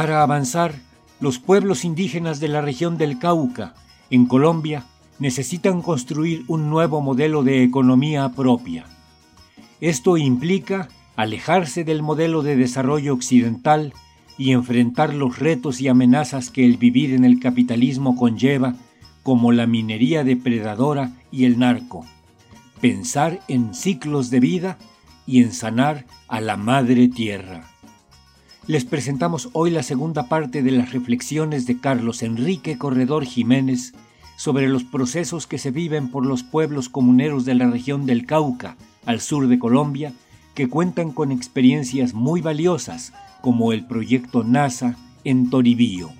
Para avanzar, los pueblos indígenas de la región del Cauca, en Colombia, necesitan construir un nuevo modelo de economía propia. Esto implica alejarse del modelo de desarrollo occidental y enfrentar los retos y amenazas que el vivir en el capitalismo conlleva, como la minería depredadora y el narco. Pensar en ciclos de vida y en sanar a la madre tierra les presentamos hoy la segunda parte de las reflexiones de Carlos Enrique Corredor Jiménez sobre los procesos que se viven por los pueblos comuneros de la región del Cauca, al sur de Colombia, que cuentan con experiencias muy valiosas, como el proyecto NASA en Toribío.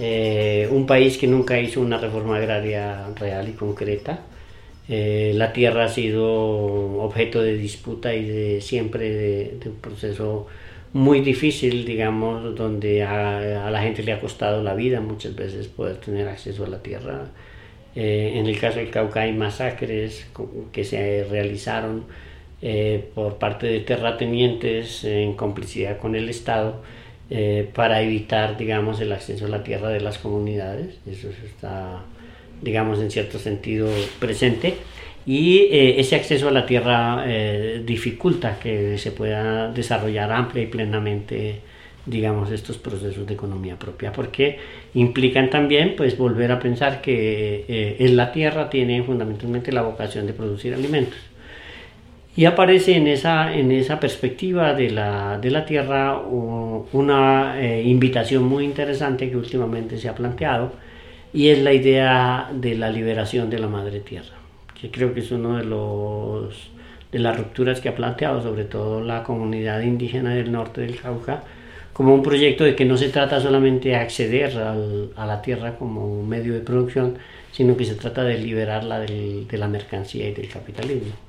Eh, un país que nunca hizo una reforma agraria real y concreta. Eh, la tierra ha sido objeto de disputa y de siempre de, un proceso muy difícil, digamos, donde a, la gente le ha costado la vida muchas veces poder tener acceso a la tierra. Eh, en el caso del Cauca hay masacres que se realizaron por parte de terratenientes en complicidad con el Estado eh, para evitar, digamos, el acceso a la tierra de las comunidades. Eso está, digamos, en cierto sentido presente. Y eh, ese acceso a la tierra eh, dificulta que se pueda desarrollar amplia y plenamente digamos estos procesos de economía propia porque implican también pues volver a pensar que en la tierra tiene fundamentalmente la vocación de producir alimentos y aparece en esa, en esa perspectiva de la, de la Tierra una eh, invitación muy interesante que últimamente se ha planteado y es la idea de la liberación de la Madre Tierra, que creo que es uno de los de las rupturas que ha planteado sobre todo la comunidad indígena del norte del Cauca como un proyecto de que no se trata solamente de acceder a la tierra como un medio de producción, sino que se trata de liberarla de la mercancía y del capitalismo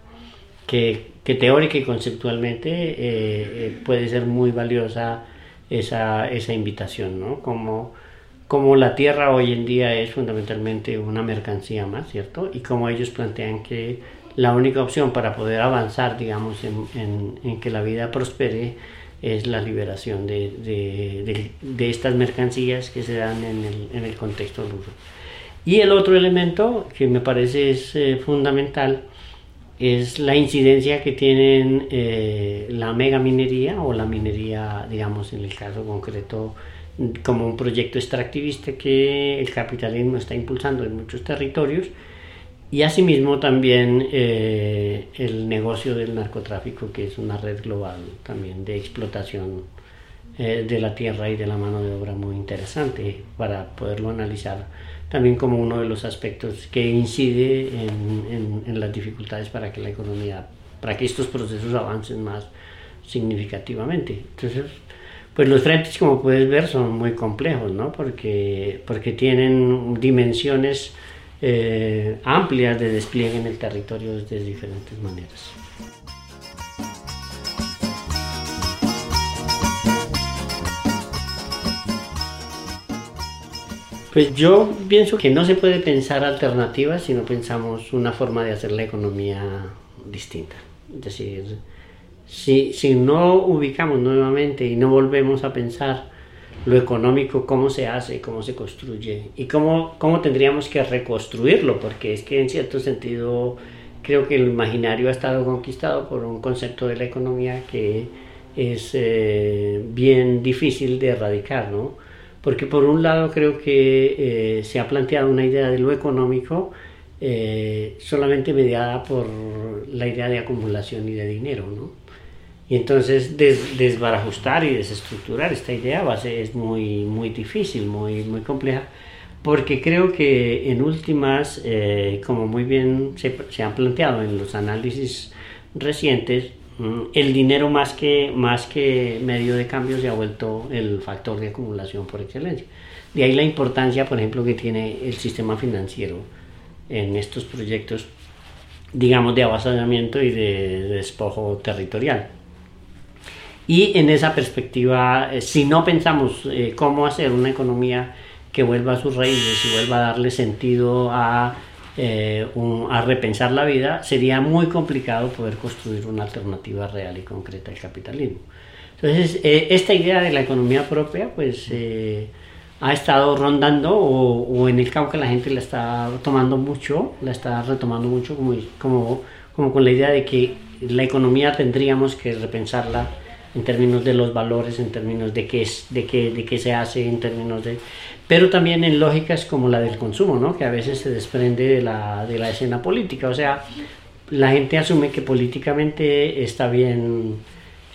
que, teórica y conceptualmente eh, eh, puede ser muy valiosa esa, esa invitación, ¿no? Como, como la tierra hoy en día es fundamentalmente una mercancía más, ¿cierto? Y como ellos plantean que la única opción para poder avanzar, digamos, en, en, que la vida prospere es la liberación de, de, de, estas mercancías que se dan en el, en el contexto ruso. Y el otro elemento que me parece es eh, fundamental es la incidencia que tienen eh, la mega minería o la minería, digamos, en el caso concreto, como un proyecto extractivista que el capitalismo está impulsando en muchos territorios. Y asimismo también eh, el negocio del narcotráfico, que es una red global también de explotación eh, de la tierra y de la mano de obra muy interesante para poderlo analizar también como uno de los aspectos que incide en, las dificultades para que la economía, para que estos procesos avancen más significativamente. Entonces, pues los frentes, como puedes ver, son muy complejos, ¿no? Porque, porque tienen dimensiones eh, amplias de despliegue en el territorio de diferentes maneras. Pues yo pienso que no se puede pensar alternativas si no pensamos una forma de hacer la economía distinta. Es decir, si, si no ubicamos nuevamente y no volvemos a pensar lo económico, cómo se hace, cómo se construye y cómo, cómo tendríamos que reconstruirlo, porque es que en cierto sentido creo que el imaginario ha estado conquistado por un concepto de la economía que es eh, bien difícil de erradicar, ¿no? Porque por un lado creo que eh, se ha planteado una idea de lo económico eh, solamente mediada por la idea de acumulación y de dinero, ¿no? Y entonces desbarajustar y desestructurar esta idea base es muy, muy difícil, muy, muy compleja, porque creo que en últimas, eh, como muy bien se, se, han planteado en los análisis recientes, el dinero más que, más que medio de cambio se ha vuelto el factor de acumulación por excelencia. De ahí la importancia, por ejemplo, que tiene el sistema financiero en estos proyectos, digamos, de avasallamiento y de despojo territorial. Y en esa perspectiva, eh, si no pensamos eh, cómo hacer una economía que vuelva a sus raíces y vuelva a darle sentido a, eh, a repensar la vida, sería muy complicado poder construir una alternativa real y concreta al capitalismo. Entonces, esta idea de la economía propia, pues ha estado rondando o, o, en el Cauca la gente la está tomando mucho, la está retomando mucho como, como, como con la idea de que la economía tendríamos que repensarla en términos de los valores, en términos de qué, es, de qué, de qué se hace, en términos de... Pero también en lógicas como la del consumo, ¿no? que a veces se desprende de la, de la escena política. O sea, la gente asume que políticamente está bien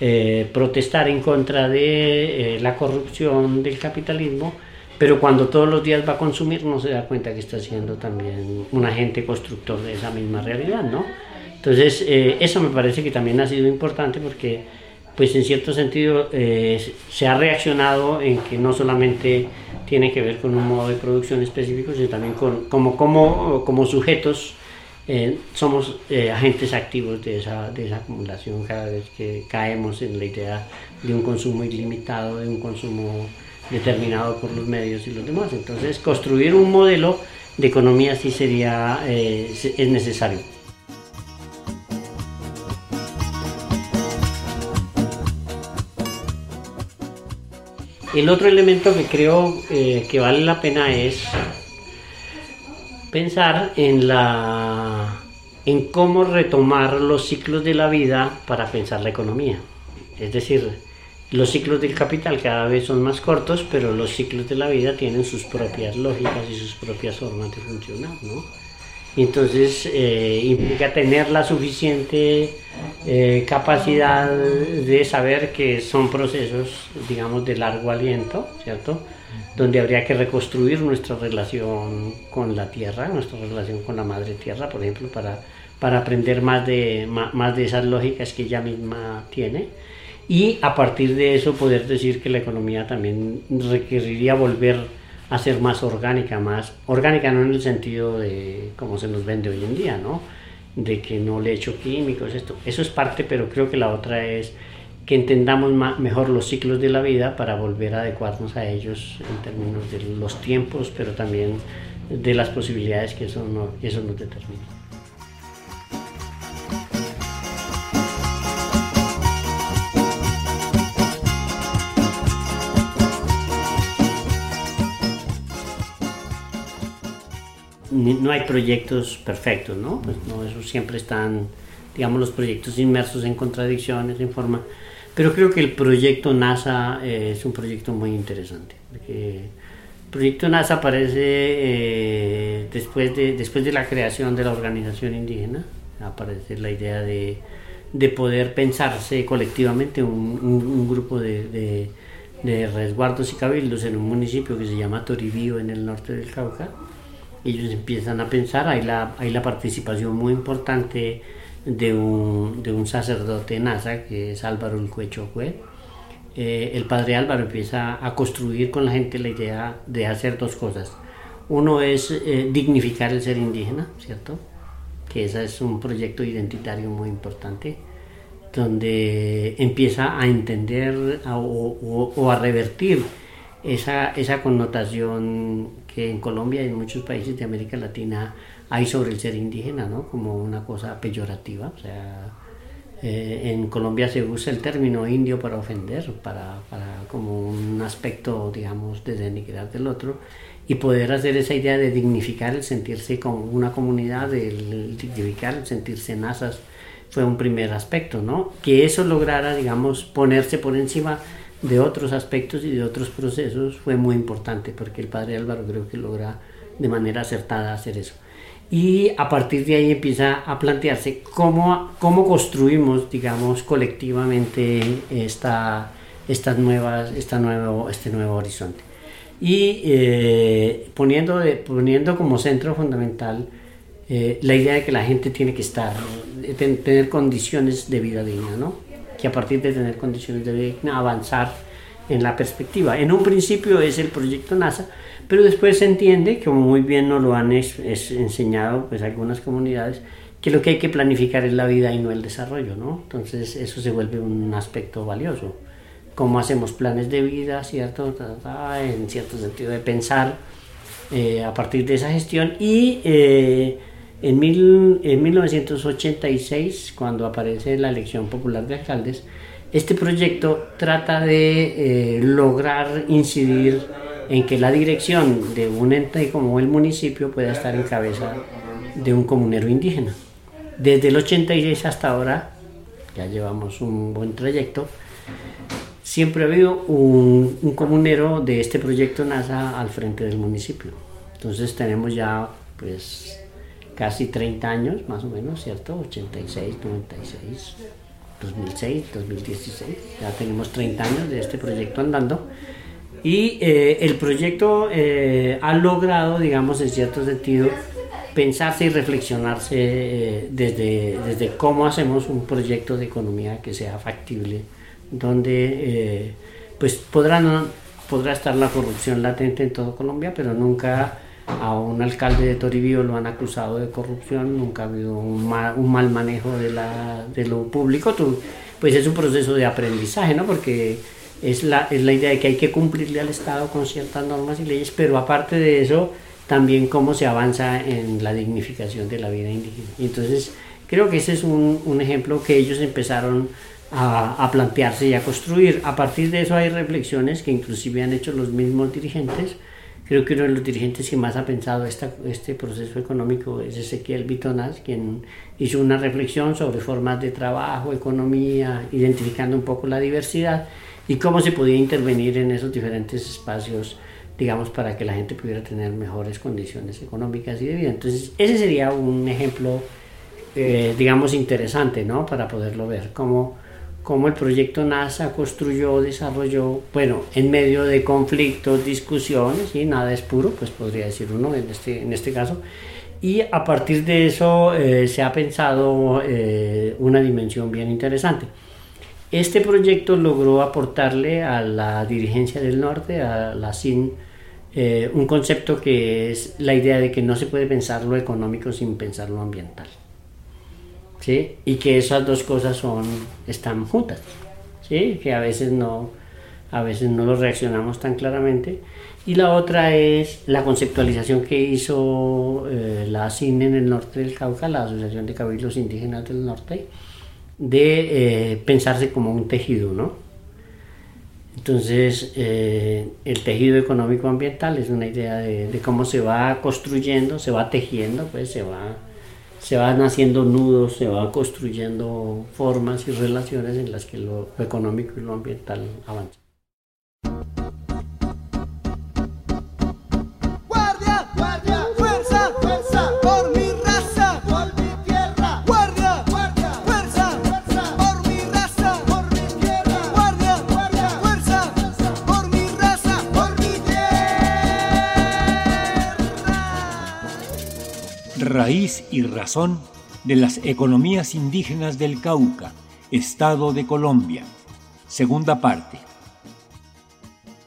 eh, protestar en contra de eh, la corrupción del capitalismo, pero cuando todos los días va a consumir no se da cuenta que está siendo también un agente constructor de esa misma realidad, ¿no? Entonces, eh, eso me parece que también ha sido importante porque pues en cierto sentido eh, se ha reaccionado en que no solamente tiene que ver con un modo de producción específico, sino también con como, como, como sujetos eh, somos eh, agentes activos de esa, de esa acumulación cada vez que caemos en la idea de un consumo ilimitado, de un consumo determinado por los medios y los demás. Entonces, construir un modelo de economía sí sería, es necesario. El otro elemento que creo eh, que vale la pena es pensar en la en cómo retomar los ciclos de la vida para pensar la economía. Es decir, los ciclos del capital cada vez son más cortos, pero los ciclos de la vida tienen sus propias lógicas y sus propias formas de funcionar, ¿no? Entonces eh, implica tener la suficiente eh, capacidad de saber que son procesos, digamos, de largo aliento, ¿cierto? Donde habría que reconstruir nuestra relación con la tierra, nuestra relación con la madre tierra, por ejemplo, para, para aprender más de, más de esas lógicas que ella misma tiene. Y a partir de eso poder decir que la economía también requeriría volver a ser más orgánica, más orgánica no en el sentido de cómo se nos vende hoy en día, ¿no? De que no le echo químicos, esto. Eso es parte, pero creo que la otra es que entendamos mejor los ciclos de la vida para volver a adecuarnos a ellos en términos de los tiempos, pero también de las posibilidades que eso, no, que eso nos determina. No hay proyectos perfectos, ¿no? Pues no, siempre están, digamos, los proyectos inmersos en contradicciones, en forma. Pero creo que el proyecto NASA eh, es un proyecto muy interesante. el proyecto NASA aparece eh, después, de, después de la creación de la organización indígena, aparece la idea de, de poder pensarse colectivamente un, un, grupo de, de, de resguardos y cabildos en un municipio que se llama Toribío en el norte del Cauca ellos empiezan a pensar, hay la, hay la participación muy importante de un, de un sacerdote NASA, que es Álvaro el Cuechocue. Eh, el padre Álvaro empieza a construir con la gente la idea de hacer dos cosas. Uno es eh, dignificar el ser indígena, ¿cierto? Que ese es un proyecto identitario muy importante, donde empieza a entender o, o, a revertir esa, esa connotación que en Colombia y en muchos países de América Latina hay sobre el ser indígena, ¿no? Como una cosa peyorativa. O sea, eh, en Colombia se usa el término indio para ofender, para, para, como un aspecto, digamos, de denigrar del otro y poder hacer esa idea de dignificar el sentirse como una comunidad, el dignificar el sentirse nazas, fue un primer aspecto, ¿no? Que eso lograra, digamos, ponerse por encima de otros aspectos y de otros procesos fue muy importante porque el padre Álvaro creo que logra de manera acertada hacer eso. y a partir de ahí empieza a plantearse cómo, cómo construimos, digamos, colectivamente esta, estas nuevas, esta nuevo, este nuevo horizonte. Y eh, poniendo, poniendo como centro fundamental eh, la idea de que la gente tiene que estar, tener condiciones de vida digna, ¿no? Que a partir de tener condiciones de vida avanzar en la perspectiva. En un principio es el proyecto NASA, pero después se entiende, como muy bien nos lo han enseñado pues, algunas comunidades, que lo que hay que planificar es la vida y no el desarrollo, ¿no? Entonces eso se vuelve un aspecto valioso. Cómo hacemos planes de vida, ¿cierto? En cierto sentido de pensar eh, a partir de esa gestión. Y eh, en, en 1986, cuando aparece la elección popular de alcaldes, este proyecto trata de eh, lograr incidir en que la dirección de un ente como el municipio pueda estar en cabeza de un comunero indígena. Desde el 86 hasta ahora, ya llevamos un buen trayecto, siempre ha habido un, un comunero de este proyecto NASA al frente del municipio. Entonces tenemos ya pues casi 30 años más o menos, ¿cierto? 86, 96. 2006, 2016, ya tenemos 30 años de este proyecto andando y eh, el proyecto eh, ha logrado, digamos, en cierto sentido, pensarse y reflexionarse eh, desde, desde cómo hacemos un proyecto de economía que sea factible, donde pues podrá, podrá estar la corrupción latente en todo Colombia, pero nunca a un alcalde de Toribío lo han acusado de corrupción, nunca ha habido un mal, manejo de lo público, tú, pues es un proceso de aprendizaje, ¿no? Porque es la, es la idea de que hay que cumplirle al Estado con ciertas normas y leyes, pero aparte de eso, también cómo se avanza en la dignificación de la vida indígena. Entonces, creo que ese es un, un ejemplo que ellos empezaron a, a, plantearse y a construir. A partir de eso hay reflexiones que inclusive han hecho los mismos dirigentes, Creo que uno de los dirigentes que más ha pensado esta, este proceso económico es Ezequiel Vitonas, quien hizo una reflexión sobre formas de trabajo, economía, identificando un poco la diversidad y cómo se podía intervenir en esos diferentes espacios, digamos, para que la gente pudiera tener mejores condiciones económicas y de vida. Entonces, ese sería un ejemplo, eh, digamos, interesante, ¿no? Para poderlo ver, cómo cómo el proyecto NASA construyó, desarrolló, bueno, en medio de conflictos, discusiones, y nada es puro, pues podría decir uno en este, en este caso, y a partir de eso eh, se ha pensado eh, una dimensión bien interesante. Este proyecto logró aportarle a la dirigencia del norte, a la SIN, eh, un concepto que es la idea de que no se puede pensar lo económico sin pensar lo ambiental. Y que esas dos cosas son, están juntas, ¿sí? Que a veces no, a veces no lo reaccionamos tan claramente. Y la otra es la conceptualización que hizo eh, la CINE en el norte del Cauca, la Asociación de Cabildos Indígenas del Norte, de eh, pensarse como un tejido, ¿no? Entonces, eh, el tejido económico ambiental es una idea de, de, cómo se va construyendo, se va tejiendo, pues se va se van haciendo nudos, se van construyendo formas y relaciones en las que lo económico y lo ambiental avanzan. Raíz y razón de las economías indígenas del Cauca, Estado de Colombia. Segunda parte.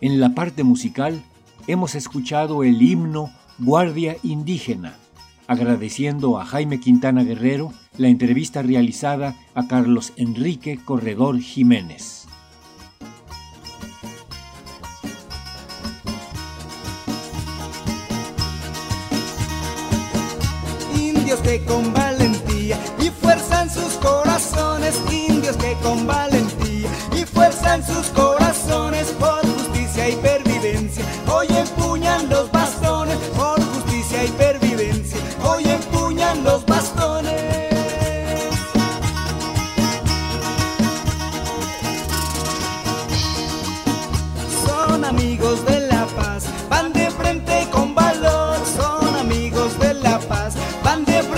En la parte musical hemos escuchado el himno Guardia Indígena, agradeciendo a Jaime Quintana Guerrero la entrevista realizada a Carlos Enrique Corredor Jiménez. Que con valentía y fuerza en sus corazones, indios que con valentía y fuerza en sus corazones por justicia y pervivencia, hoy empuñan los 咱爹。